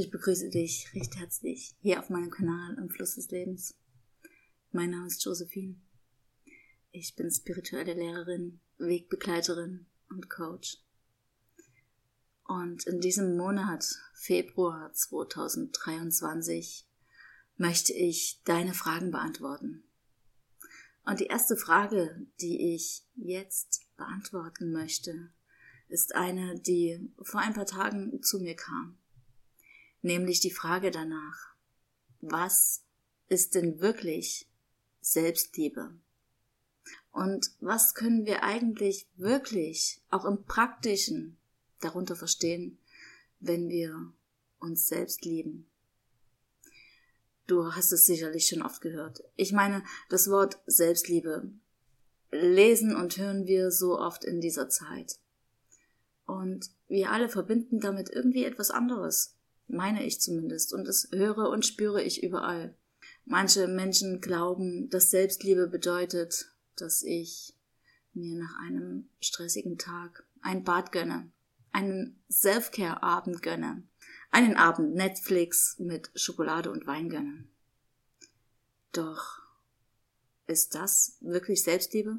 Ich begrüße dich recht herzlich hier auf meinem Kanal im Fluss des Lebens. Mein Name ist Josephine. Ich bin spirituelle Lehrerin, Wegbegleiterin und Coach. Und in diesem Monat, Februar 2023, möchte ich deine Fragen beantworten. Und die erste Frage, die ich jetzt beantworten möchte, ist eine, die vor ein paar Tagen zu mir kam. Nämlich die Frage danach, was ist denn wirklich Selbstliebe? Und was können wir eigentlich wirklich auch im praktischen darunter verstehen, wenn wir uns selbst lieben? Du hast es sicherlich schon oft gehört. Ich meine, das Wort Selbstliebe lesen und hören wir so oft in dieser Zeit. Und wir alle verbinden damit irgendwie etwas anderes, meine ich zumindest, und das höre und spüre ich überall. Manche Menschen glauben, dass Selbstliebe bedeutet, dass ich mir nach einem stressigen Tag ein Bad gönne, einen Self-Care-Abend gönne, einen Abend Netflix mit Schokolade und Wein gönne. Doch ist das wirklich Selbstliebe?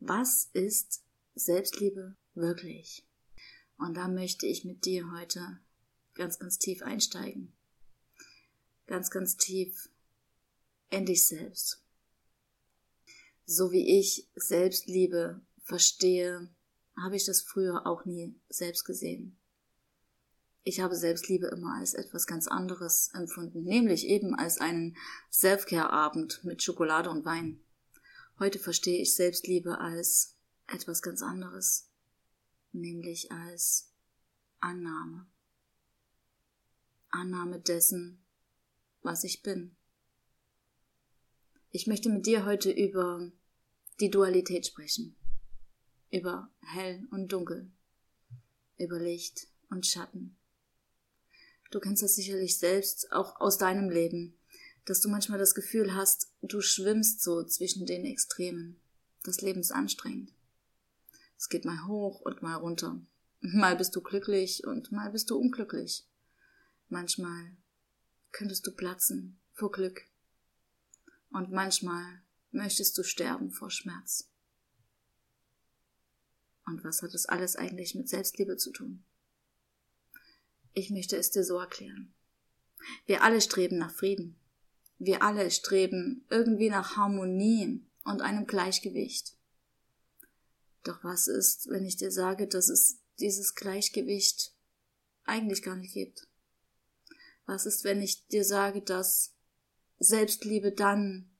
Was ist Selbstliebe wirklich? Und da möchte ich mit dir heute ganz, ganz tief einsteigen. Ganz, ganz tief in dich selbst. So wie ich Selbstliebe verstehe, habe ich das früher auch nie selbst gesehen. Ich habe Selbstliebe immer als etwas ganz anderes empfunden, nämlich eben als einen Selfcare-Abend mit Schokolade und Wein. Heute verstehe ich Selbstliebe als etwas ganz anderes, nämlich als Annahme. Annahme dessen, was ich bin. Ich möchte mit dir heute über die Dualität sprechen, über hell und dunkel, über Licht und Schatten. Du kennst das sicherlich selbst auch aus deinem Leben, dass du manchmal das Gefühl hast, du schwimmst so zwischen den Extremen. Das Leben ist anstrengend. Es geht mal hoch und mal runter. Mal bist du glücklich und mal bist du unglücklich. Manchmal könntest du platzen vor Glück. Und manchmal möchtest du sterben vor Schmerz. Und was hat das alles eigentlich mit Selbstliebe zu tun? Ich möchte es dir so erklären. Wir alle streben nach Frieden. Wir alle streben irgendwie nach Harmonie und einem Gleichgewicht. Doch was ist, wenn ich dir sage, dass es dieses Gleichgewicht eigentlich gar nicht gibt? Was ist, wenn ich dir sage, dass Selbstliebe dann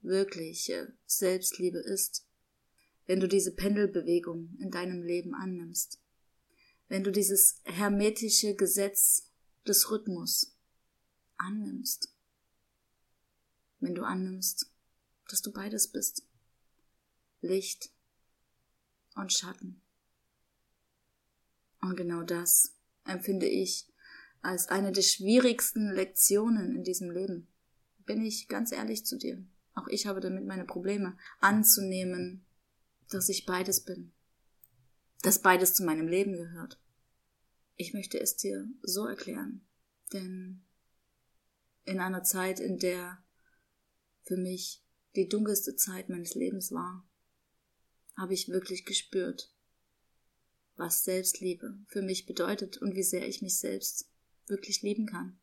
wirkliche Selbstliebe ist? Wenn du diese Pendelbewegung in deinem Leben annimmst? Wenn du dieses hermetische Gesetz des Rhythmus annimmst? Wenn du annimmst, dass du beides bist? Licht und Schatten. Und genau das empfinde ich als eine der schwierigsten Lektionen in diesem Leben. Bin ich ganz ehrlich zu dir. Auch ich habe damit meine Probleme anzunehmen, dass ich beides bin. Dass beides zu meinem Leben gehört. Ich möchte es dir so erklären. Denn in einer Zeit, in der für mich die dunkelste Zeit meines Lebens war, habe ich wirklich gespürt, was Selbstliebe für mich bedeutet und wie sehr ich mich selbst wirklich lieben kann.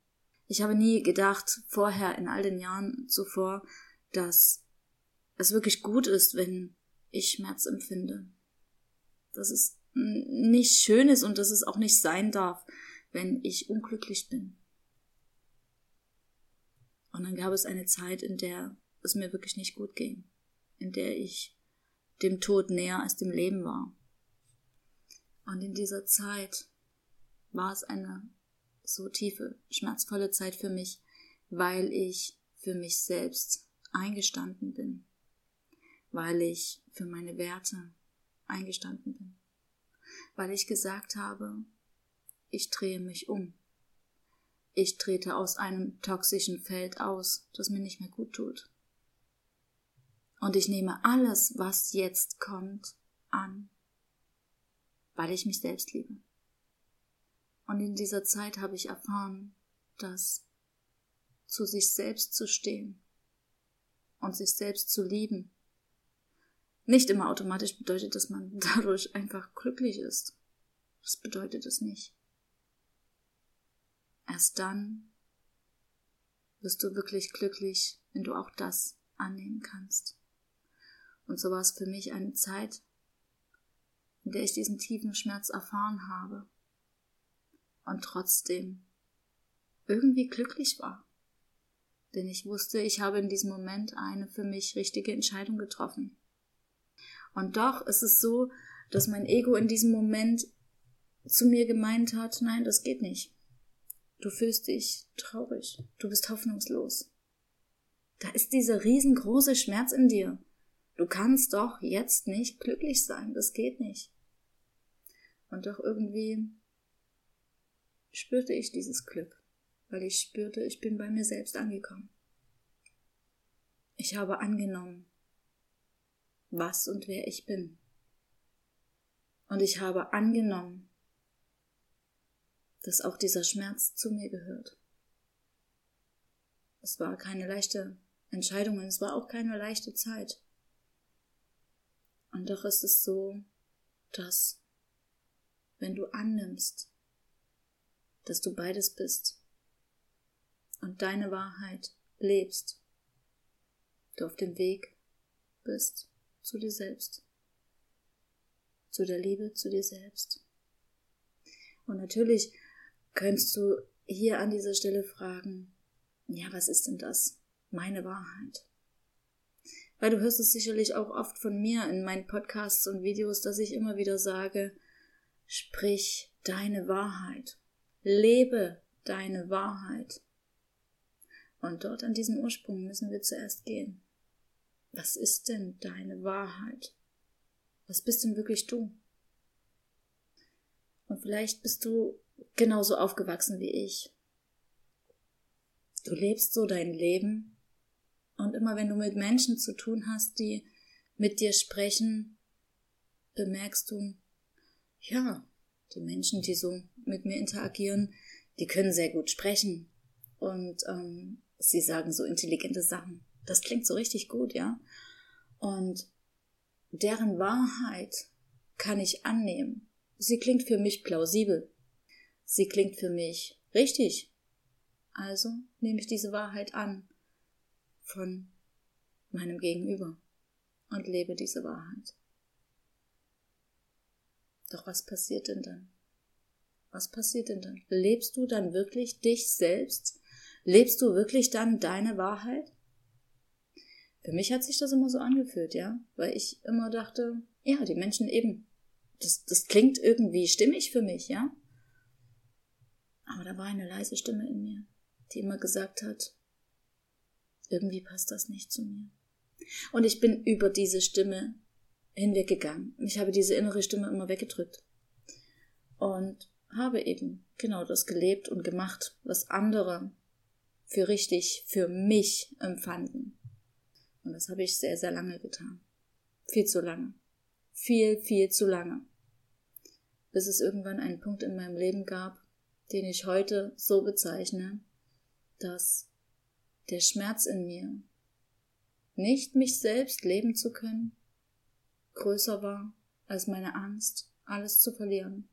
Ich habe nie gedacht, vorher in all den Jahren zuvor, dass es wirklich gut ist, wenn ich Schmerz empfinde. Dass es nicht schön ist und dass es auch nicht sein darf, wenn ich unglücklich bin. Und dann gab es eine Zeit, in der es mir wirklich nicht gut ging, in der ich dem Tod näher als dem Leben war. Und in dieser Zeit war es eine so tiefe, schmerzvolle Zeit für mich, weil ich für mich selbst eingestanden bin, weil ich für meine Werte eingestanden bin, weil ich gesagt habe, ich drehe mich um. Ich trete aus einem toxischen Feld aus, das mir nicht mehr gut tut. Und ich nehme alles, was jetzt kommt, an, weil ich mich selbst liebe. Und in dieser Zeit habe ich erfahren, dass zu sich selbst zu stehen und sich selbst zu lieben nicht immer automatisch bedeutet, dass man dadurch einfach glücklich ist. Das bedeutet es nicht. Erst dann wirst du wirklich glücklich, wenn du auch das annehmen kannst. Und so war es für mich eine Zeit, in der ich diesen tiefen Schmerz erfahren habe und trotzdem irgendwie glücklich war. Denn ich wusste, ich habe in diesem Moment eine für mich richtige Entscheidung getroffen. Und doch ist es so, dass mein Ego in diesem Moment zu mir gemeint hat, nein, das geht nicht. Du fühlst dich traurig, du bist hoffnungslos. Da ist dieser riesengroße Schmerz in dir. Du kannst doch jetzt nicht glücklich sein, das geht nicht. Und doch irgendwie spürte ich dieses Glück, weil ich spürte, ich bin bei mir selbst angekommen. Ich habe angenommen, was und wer ich bin. Und ich habe angenommen, dass auch dieser Schmerz zu mir gehört. Es war keine leichte Entscheidung, es war auch keine leichte Zeit. Und doch ist es so, dass wenn du annimmst, dass du beides bist und deine Wahrheit lebst, du auf dem Weg bist, zu dir selbst. Zu der Liebe zu dir selbst. Und natürlich könntest du hier an dieser Stelle fragen, ja, was ist denn das? Meine Wahrheit. Weil du hörst es sicherlich auch oft von mir in meinen Podcasts und Videos, dass ich immer wieder sage, sprich deine Wahrheit. Lebe deine Wahrheit. Und dort an diesen Ursprung müssen wir zuerst gehen. Was ist denn deine Wahrheit? Was bist denn wirklich du? Und vielleicht bist du genauso aufgewachsen wie ich. Du lebst so dein Leben und immer wenn du mit Menschen zu tun hast, die mit dir sprechen, bemerkst du, ja, die Menschen, die so mit mir interagieren, die können sehr gut sprechen und ähm, sie sagen so intelligente Sachen. Das klingt so richtig gut, ja? Und deren Wahrheit kann ich annehmen. Sie klingt für mich plausibel. Sie klingt für mich richtig. Also nehme ich diese Wahrheit an von meinem Gegenüber und lebe diese Wahrheit. Doch was passiert denn dann? Was passiert denn dann? Lebst du dann wirklich dich selbst? Lebst du wirklich dann deine Wahrheit? Für mich hat sich das immer so angefühlt, ja, weil ich immer dachte, ja, die Menschen eben, das, das klingt irgendwie stimmig für mich, ja. Aber da war eine leise Stimme in mir, die immer gesagt hat, irgendwie passt das nicht zu mir. Und ich bin über diese Stimme hinweggegangen. Ich habe diese innere Stimme immer weggedrückt. Und habe eben genau das gelebt und gemacht, was andere für richtig, für mich empfanden. Und das habe ich sehr, sehr lange getan. Viel zu lange. Viel, viel zu lange. Bis es irgendwann einen Punkt in meinem Leben gab, den ich heute so bezeichne, dass der Schmerz in mir, nicht mich selbst leben zu können, größer war als meine Angst, alles zu verlieren.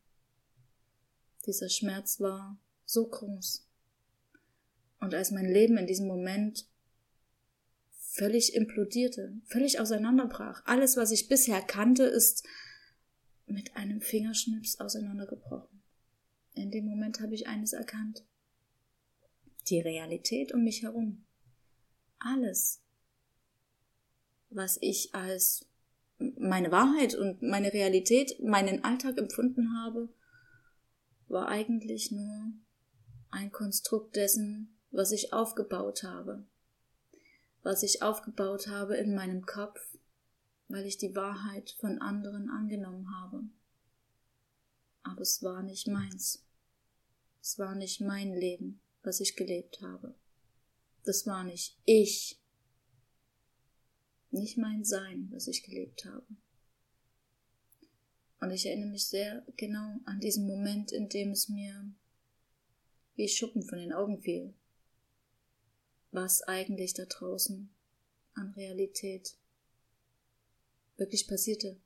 Dieser Schmerz war so groß. Und als mein Leben in diesem Moment völlig implodierte, völlig auseinanderbrach. Alles, was ich bisher kannte, ist mit einem Fingerschnips auseinandergebrochen. In dem Moment habe ich eines erkannt. Die Realität um mich herum. Alles, was ich als meine Wahrheit und meine Realität, meinen Alltag empfunden habe, war eigentlich nur ein Konstrukt dessen, was ich aufgebaut habe was ich aufgebaut habe in meinem Kopf, weil ich die Wahrheit von anderen angenommen habe. Aber es war nicht meins. Es war nicht mein Leben, was ich gelebt habe. Das war nicht ich. Nicht mein Sein, was ich gelebt habe. Und ich erinnere mich sehr genau an diesen Moment, in dem es mir wie Schuppen von den Augen fiel, was eigentlich da draußen an Realität wirklich passierte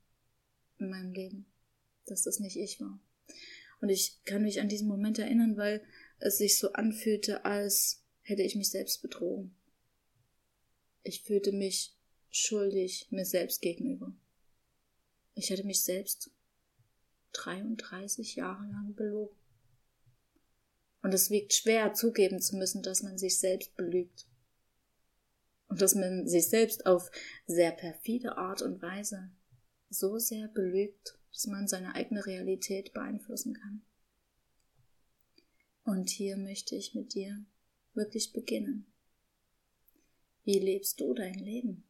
in meinem Leben, dass das nicht ich war. Und ich kann mich an diesen Moment erinnern, weil es sich so anfühlte, als hätte ich mich selbst betrogen. Ich fühlte mich schuldig mir selbst gegenüber. Ich hatte mich selbst 33 Jahre lang belogen. Und es wiegt schwer zugeben zu müssen, dass man sich selbst belügt. Und dass man sich selbst auf sehr perfide Art und Weise so sehr belügt, dass man seine eigene Realität beeinflussen kann. Und hier möchte ich mit dir wirklich beginnen. Wie lebst du dein Leben?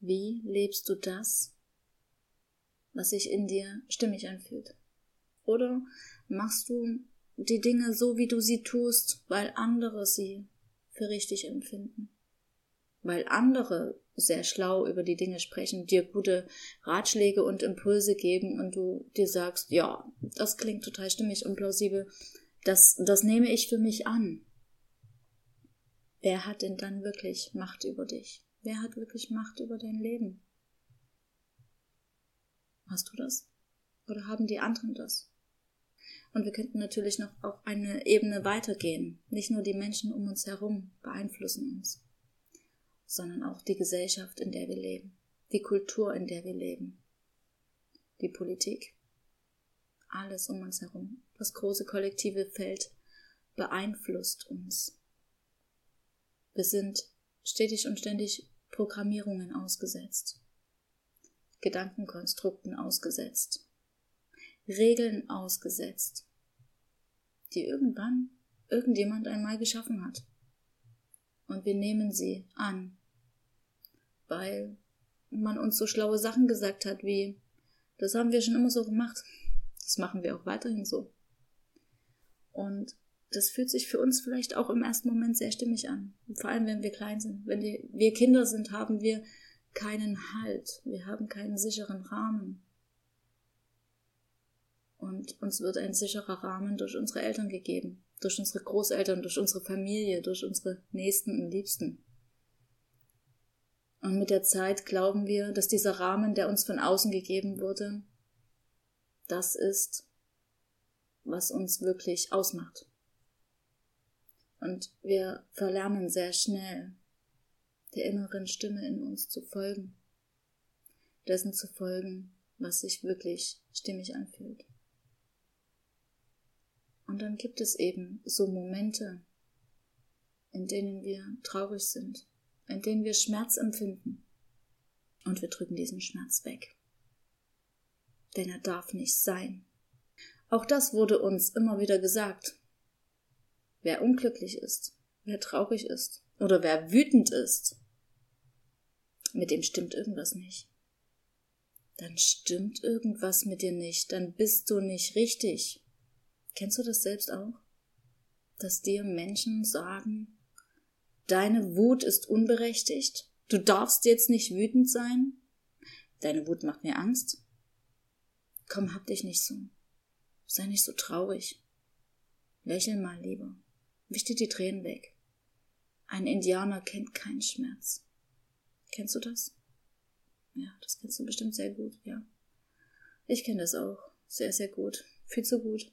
Wie lebst du das, was sich in dir stimmig anfühlt? Oder machst du die Dinge so, wie du sie tust, weil andere sie für richtig empfinden? Weil andere sehr schlau über die Dinge sprechen, dir gute Ratschläge und Impulse geben und du dir sagst, ja, das klingt total stimmig und plausibel, das, das nehme ich für mich an. Wer hat denn dann wirklich Macht über dich? Wer hat wirklich Macht über dein Leben? Hast du das? Oder haben die anderen das? Und wir könnten natürlich noch auf eine Ebene weitergehen. Nicht nur die Menschen um uns herum beeinflussen uns, sondern auch die Gesellschaft, in der wir leben, die Kultur, in der wir leben, die Politik, alles um uns herum. Das große kollektive Feld beeinflusst uns. Wir sind stetig und ständig Programmierungen ausgesetzt, Gedankenkonstrukten ausgesetzt, Regeln ausgesetzt, die irgendwann irgendjemand einmal geschaffen hat. Und wir nehmen sie an, weil man uns so schlaue Sachen gesagt hat wie, das haben wir schon immer so gemacht, das machen wir auch weiterhin so. Und das fühlt sich für uns vielleicht auch im ersten Moment sehr stimmig an. Vor allem, wenn wir klein sind. Wenn wir Kinder sind, haben wir keinen Halt. Wir haben keinen sicheren Rahmen. Und uns wird ein sicherer Rahmen durch unsere Eltern gegeben. Durch unsere Großeltern, durch unsere Familie, durch unsere Nächsten und Liebsten. Und mit der Zeit glauben wir, dass dieser Rahmen, der uns von außen gegeben wurde, das ist, was uns wirklich ausmacht. Und wir verlernen sehr schnell, der inneren Stimme in uns zu folgen, dessen zu folgen, was sich wirklich stimmig anfühlt. Und dann gibt es eben so Momente, in denen wir traurig sind, in denen wir Schmerz empfinden. Und wir drücken diesen Schmerz weg. Denn er darf nicht sein. Auch das wurde uns immer wieder gesagt. Wer unglücklich ist, wer traurig ist oder wer wütend ist, mit dem stimmt irgendwas nicht. Dann stimmt irgendwas mit dir nicht, dann bist du nicht richtig. Kennst du das selbst auch? Dass dir Menschen sagen, deine Wut ist unberechtigt, du darfst jetzt nicht wütend sein, deine Wut macht mir Angst. Komm, hab dich nicht so. Sei nicht so traurig. Lächel mal lieber. Wisch dir die Tränen weg. Ein Indianer kennt keinen Schmerz. Kennst du das? Ja, das kennst du bestimmt sehr gut, ja. Ich kenne das auch. Sehr, sehr gut. Viel zu gut.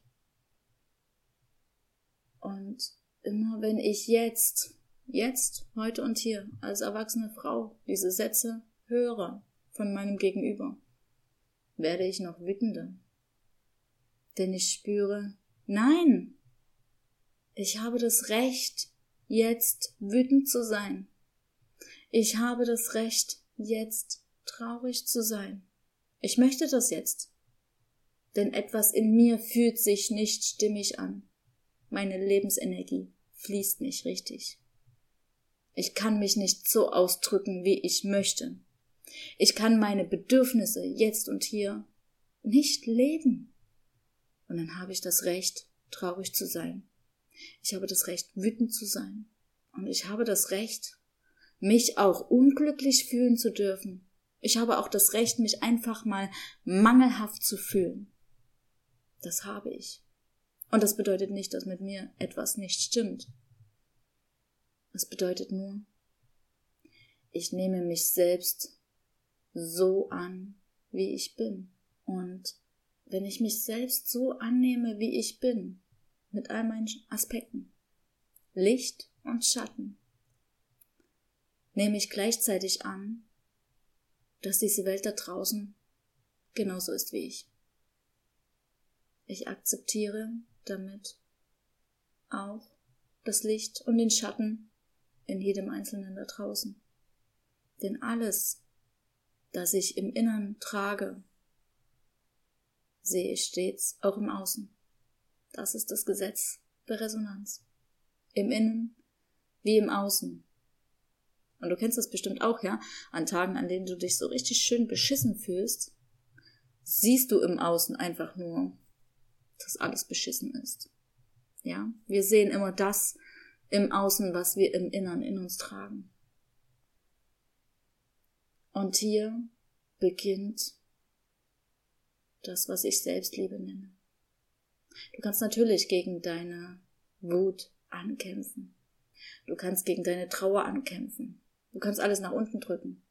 Und immer wenn ich jetzt, jetzt, heute und hier, als erwachsene Frau diese Sätze höre von meinem Gegenüber, werde ich noch wütender. Denn ich spüre, nein, ich habe das Recht, jetzt wütend zu sein. Ich habe das Recht, jetzt traurig zu sein. Ich möchte das jetzt. Denn etwas in mir fühlt sich nicht stimmig an. Meine Lebensenergie fließt nicht richtig. Ich kann mich nicht so ausdrücken, wie ich möchte. Ich kann meine Bedürfnisse jetzt und hier nicht leben. Und dann habe ich das Recht, traurig zu sein. Ich habe das Recht, wütend zu sein. Und ich habe das Recht, mich auch unglücklich fühlen zu dürfen. Ich habe auch das Recht, mich einfach mal mangelhaft zu fühlen. Das habe ich. Und das bedeutet nicht, dass mit mir etwas nicht stimmt. Es bedeutet nur, ich nehme mich selbst so an, wie ich bin. Und wenn ich mich selbst so annehme, wie ich bin, mit all meinen Aspekten, Licht und Schatten, nehme ich gleichzeitig an, dass diese Welt da draußen genauso ist wie ich. Ich akzeptiere damit auch das Licht und den Schatten in jedem Einzelnen da draußen. Denn alles, das ich im Innern trage, sehe ich stets auch im Außen. Das ist das Gesetz der Resonanz. Im Innen wie im Außen. Und du kennst das bestimmt auch, ja? An Tagen, an denen du dich so richtig schön beschissen fühlst, siehst du im Außen einfach nur, dass alles beschissen ist. Ja? Wir sehen immer das im Außen, was wir im Innern in uns tragen. Und hier beginnt das, was ich Selbstliebe nenne. Du kannst natürlich gegen deine Wut ankämpfen. Du kannst gegen deine Trauer ankämpfen. Du kannst alles nach unten drücken.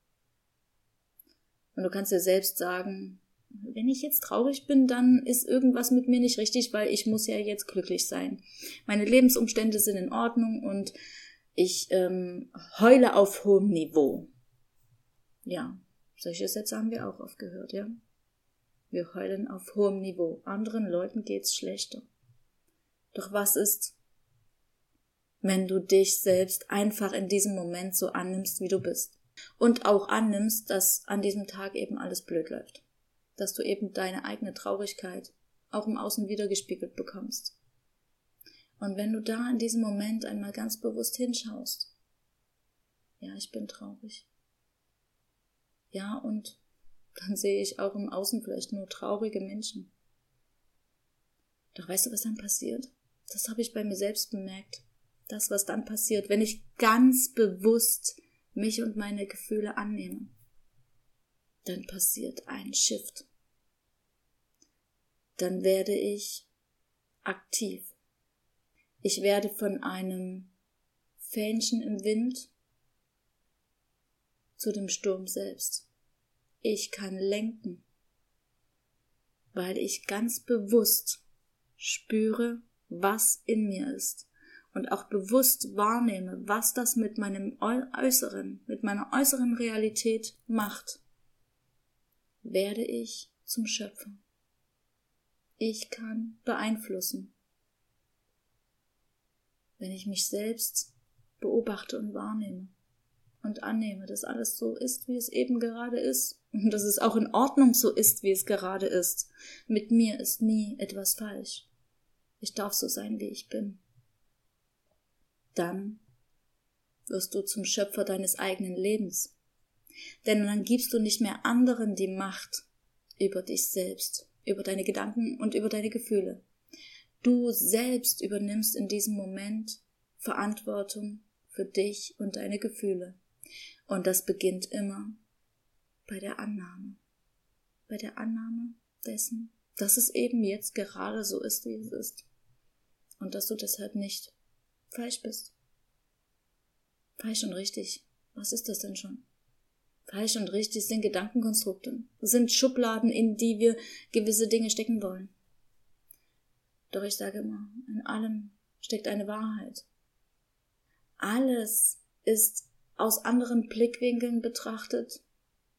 Und du kannst dir selbst sagen, wenn ich jetzt traurig bin, dann ist irgendwas mit mir nicht richtig, weil ich muss ja jetzt glücklich sein. Meine Lebensumstände sind in Ordnung und ich ähm, heule auf hohem Niveau. Ja, solche Sätze haben wir auch oft gehört, ja. Wir heulen auf hohem Niveau. Anderen Leuten geht's schlechter. Doch was ist, wenn du dich selbst einfach in diesem Moment so annimmst, wie du bist? Und auch annimmst, dass an diesem Tag eben alles blöd läuft. Dass du eben deine eigene Traurigkeit auch im Außen wiedergespiegelt bekommst. Und wenn du da in diesem Moment einmal ganz bewusst hinschaust, ja, ich bin traurig. Ja, und dann sehe ich auch im Außen vielleicht nur traurige Menschen. Doch weißt du, was dann passiert? Das habe ich bei mir selbst bemerkt. Das, was dann passiert, wenn ich ganz bewusst mich und meine Gefühle annehme, dann passiert ein Shift. Dann werde ich aktiv. Ich werde von einem Fähnchen im Wind zu dem Sturm selbst. Ich kann lenken, weil ich ganz bewusst spüre, was in mir ist und auch bewusst wahrnehme, was das mit meinem Äußeren, mit meiner äußeren Realität macht, werde ich zum Schöpfer. Ich kann beeinflussen, wenn ich mich selbst beobachte und wahrnehme und annehme, dass alles so ist, wie es eben gerade ist und dass es auch in Ordnung so ist, wie es gerade ist. Mit mir ist nie etwas falsch. Ich darf so sein, wie ich bin. Dann wirst du zum Schöpfer deines eigenen Lebens. Denn dann gibst du nicht mehr anderen die Macht über dich selbst, über deine Gedanken und über deine Gefühle. Du selbst übernimmst in diesem Moment Verantwortung für dich und deine Gefühle. Und das beginnt immer bei der Annahme. Bei der Annahme dessen, dass es eben jetzt gerade so ist, wie es ist. Und dass du deshalb nicht falsch bist. Falsch und richtig. Was ist das denn schon? Falsch und richtig sind Gedankenkonstrukte, sind Schubladen, in die wir gewisse Dinge stecken wollen. Doch ich sage immer, in allem steckt eine Wahrheit. Alles ist aus anderen Blickwinkeln betrachtet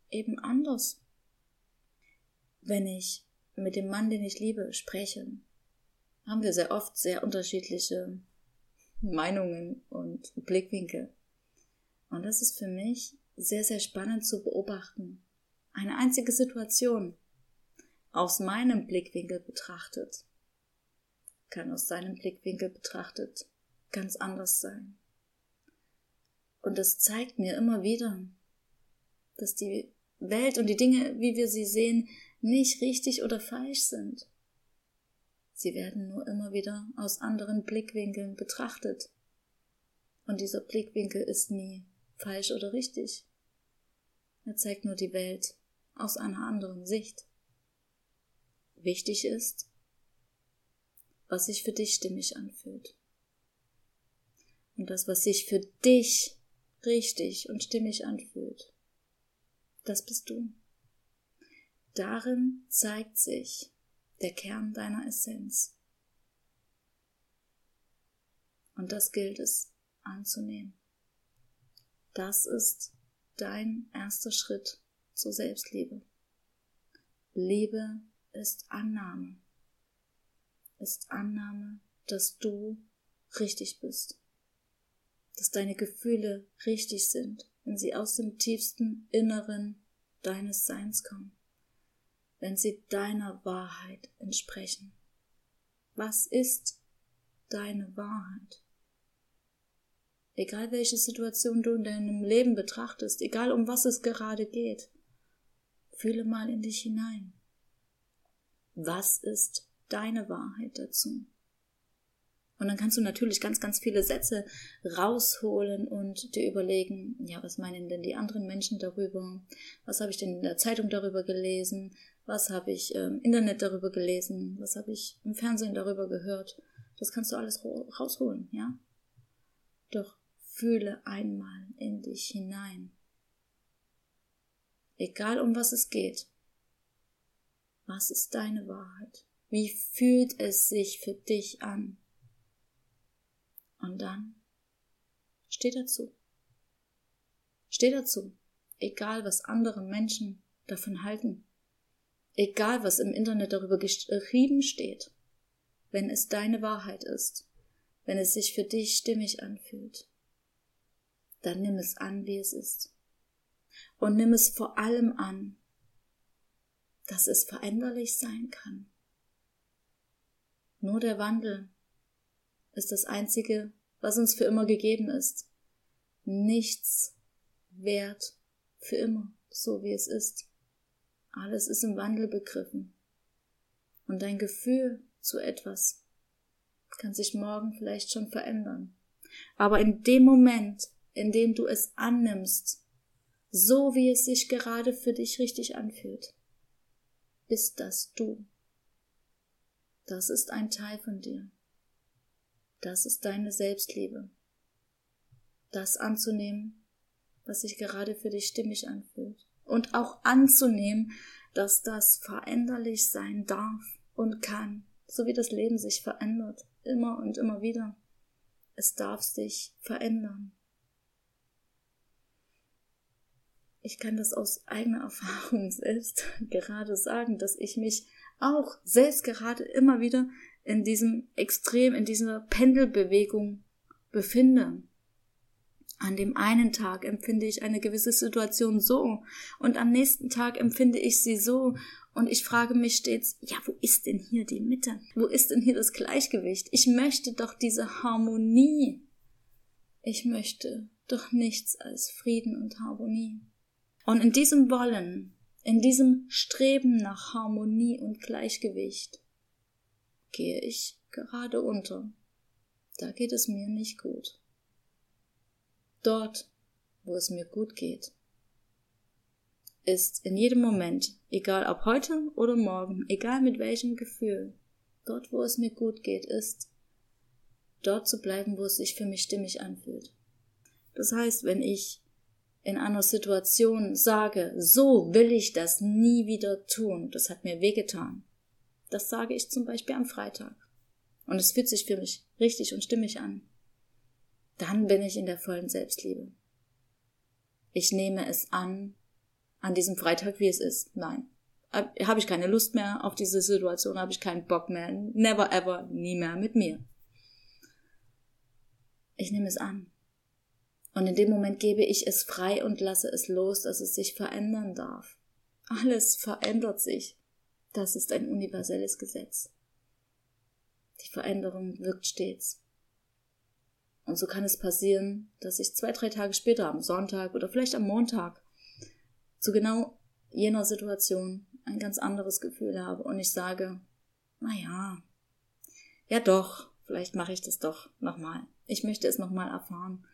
eben anders. Wenn ich mit dem Mann, den ich liebe, spreche, haben wir sehr oft sehr unterschiedliche Meinungen und Blickwinkel. Und das ist für mich sehr, sehr spannend zu beobachten. Eine einzige Situation aus meinem Blickwinkel betrachtet kann aus seinem Blickwinkel betrachtet ganz anders sein. Und das zeigt mir immer wieder, dass die Welt und die Dinge, wie wir sie sehen, nicht richtig oder falsch sind. Sie werden nur immer wieder aus anderen Blickwinkeln betrachtet. Und dieser Blickwinkel ist nie falsch oder richtig. Er zeigt nur die Welt aus einer anderen Sicht. Wichtig ist, was sich für dich stimmig anfühlt. Und das, was sich für dich richtig und stimmig anfühlt, das bist du. Darin zeigt sich der Kern deiner Essenz. Und das gilt es anzunehmen. Das ist dein erster Schritt zur Selbstliebe. Liebe ist Annahme. Ist Annahme, dass du richtig bist. Dass deine Gefühle richtig sind, wenn sie aus dem tiefsten Inneren deines Seins kommen. Wenn sie deiner Wahrheit entsprechen. Was ist deine Wahrheit? Egal welche Situation du in deinem Leben betrachtest, egal um was es gerade geht, fühle mal in dich hinein. Was ist deine Wahrheit dazu? Und dann kannst du natürlich ganz, ganz viele Sätze rausholen und dir überlegen, ja, was meinen denn die anderen Menschen darüber? Was habe ich denn in der Zeitung darüber gelesen? Was habe ich im Internet darüber gelesen? Was habe ich im Fernsehen darüber gehört? Das kannst du alles rausholen, ja? Doch Fühle einmal in dich hinein. Egal um was es geht. Was ist deine Wahrheit? Wie fühlt es sich für dich an? Und dann steh dazu. Steh dazu. Egal was andere Menschen davon halten. Egal was im Internet darüber geschrieben steht. Wenn es deine Wahrheit ist. Wenn es sich für dich stimmig anfühlt dann nimm es an, wie es ist. Und nimm es vor allem an, dass es veränderlich sein kann. Nur der Wandel ist das Einzige, was uns für immer gegeben ist. Nichts wert für immer, so wie es ist. Alles ist im Wandel begriffen. Und dein Gefühl zu etwas kann sich morgen vielleicht schon verändern. Aber in dem Moment, indem du es annimmst, so wie es sich gerade für dich richtig anfühlt, bist das du. Das ist ein Teil von dir. Das ist deine Selbstliebe. Das anzunehmen, was sich gerade für dich stimmig anfühlt. Und auch anzunehmen, dass das veränderlich sein darf und kann, so wie das Leben sich verändert, immer und immer wieder. Es darf sich verändern. ich kann das aus eigener Erfahrung selbst gerade sagen, dass ich mich auch selbst gerade immer wieder in diesem Extrem, in dieser Pendelbewegung befinde. An dem einen Tag empfinde ich eine gewisse Situation so und am nächsten Tag empfinde ich sie so und ich frage mich stets, ja, wo ist denn hier die Mitte? Wo ist denn hier das Gleichgewicht? Ich möchte doch diese Harmonie. Ich möchte doch nichts als Frieden und Harmonie. Und in diesem Wollen, in diesem Streben nach Harmonie und Gleichgewicht gehe ich gerade unter. Da geht es mir nicht gut. Dort, wo es mir gut geht, ist in jedem Moment, egal ob heute oder morgen, egal mit welchem Gefühl, dort, wo es mir gut geht, ist, dort zu bleiben, wo es sich für mich stimmig anfühlt. Das heißt, wenn ich in einer Situation sage, so will ich das nie wieder tun, das hat mir wehgetan. Das sage ich zum Beispiel am Freitag. Und es fühlt sich für mich richtig und stimmig an. Dann bin ich in der vollen Selbstliebe. Ich nehme es an, an diesem Freitag, wie es ist. Nein. Habe ich keine Lust mehr auf diese Situation, habe ich keinen Bock mehr. Never ever, nie mehr mit mir. Ich nehme es an. Und in dem Moment gebe ich es frei und lasse es los, dass es sich verändern darf. Alles verändert sich. Das ist ein universelles Gesetz. Die Veränderung wirkt stets. Und so kann es passieren, dass ich zwei, drei Tage später, am Sonntag oder vielleicht am Montag, zu genau jener Situation ein ganz anderes Gefühl habe und ich sage, na ja, ja doch, vielleicht mache ich das doch nochmal. Ich möchte es nochmal erfahren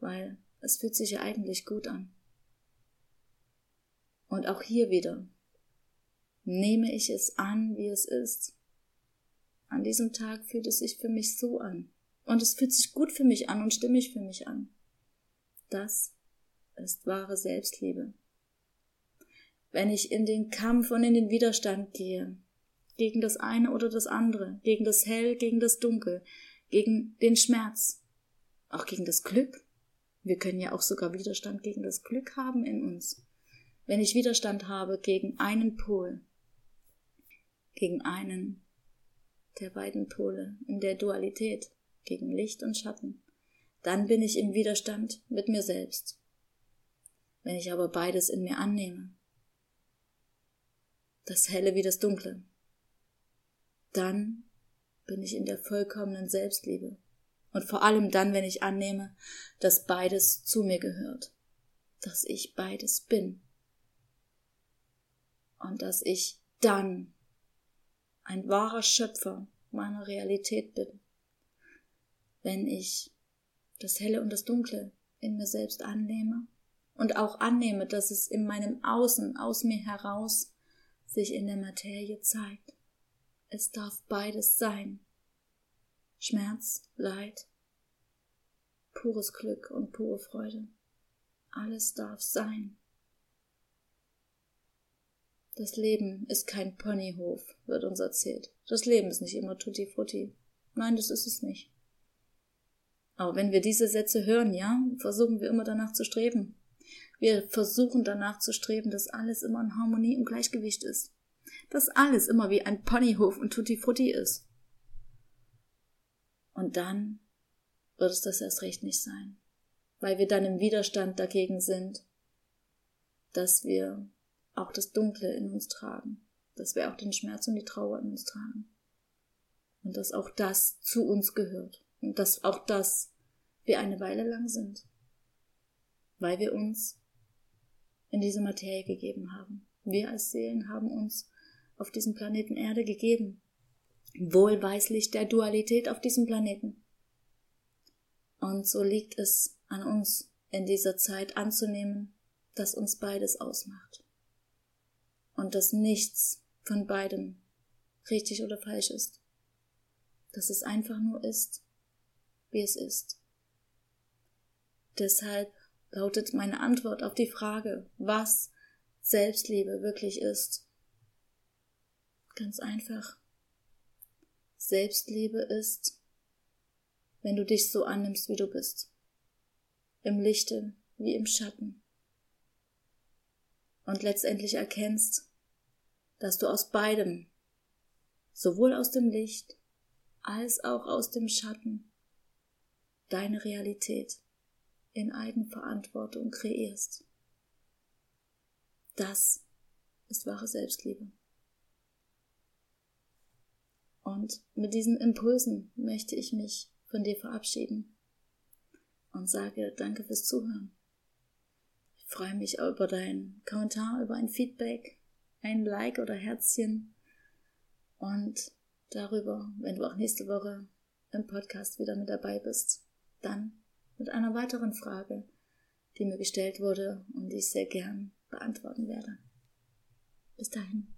weil es fühlt sich ja eigentlich gut an. Und auch hier wieder nehme ich es an, wie es ist. An diesem Tag fühlt es sich für mich so an. Und es fühlt sich gut für mich an und stimmig für mich an. Das ist wahre Selbstliebe. Wenn ich in den Kampf und in den Widerstand gehe, gegen das eine oder das andere, gegen das Hell, gegen das Dunkel, gegen den Schmerz, auch gegen das Glück. Wir können ja auch sogar Widerstand gegen das Glück haben in uns. Wenn ich Widerstand habe gegen einen Pol, gegen einen der beiden Pole in der Dualität, gegen Licht und Schatten, dann bin ich im Widerstand mit mir selbst. Wenn ich aber beides in mir annehme, das Helle wie das Dunkle, dann bin ich in der vollkommenen Selbstliebe. Und vor allem dann, wenn ich annehme, dass beides zu mir gehört, dass ich beides bin. Und dass ich dann ein wahrer Schöpfer meiner Realität bin. Wenn ich das Helle und das Dunkle in mir selbst annehme und auch annehme, dass es in meinem Außen, aus mir heraus, sich in der Materie zeigt. Es darf beides sein. Schmerz, Leid, pures Glück und pure Freude. Alles darf sein. Das Leben ist kein Ponyhof, wird uns erzählt. Das Leben ist nicht immer tutti frutti. Nein, das ist es nicht. Aber wenn wir diese Sätze hören, ja, versuchen wir immer danach zu streben. Wir versuchen danach zu streben, dass alles immer in Harmonie und Gleichgewicht ist. Dass alles immer wie ein Ponyhof und tutti frutti ist. Und dann wird es das erst recht nicht sein. Weil wir dann im Widerstand dagegen sind, dass wir auch das Dunkle in uns tragen, dass wir auch den Schmerz und die Trauer in uns tragen. Und dass auch das zu uns gehört. Und dass auch das wir eine Weile lang sind. Weil wir uns in diese Materie gegeben haben. Wir als Seelen haben uns auf diesem Planeten Erde gegeben. Wohlweislich der Dualität auf diesem Planeten. Und so liegt es an uns in dieser Zeit anzunehmen, dass uns beides ausmacht und dass nichts von beidem richtig oder falsch ist. Dass es einfach nur ist, wie es ist. Deshalb lautet meine Antwort auf die Frage, was Selbstliebe wirklich ist. Ganz einfach. Selbstliebe ist, wenn du dich so annimmst, wie du bist. Im Lichte wie im Schatten. Und letztendlich erkennst, dass du aus beidem, sowohl aus dem Licht als auch aus dem Schatten, deine Realität in Eigenverantwortung kreierst. Das ist wahre Selbstliebe. Und mit diesen Impulsen möchte ich mich von dir verabschieden und sage danke fürs Zuhören. Ich freue mich über deinen Kommentar, über ein Feedback, ein Like oder Herzchen und darüber, wenn du auch nächste Woche im Podcast wieder mit dabei bist, dann mit einer weiteren Frage, die mir gestellt wurde und die ich sehr gern beantworten werde. Bis dahin.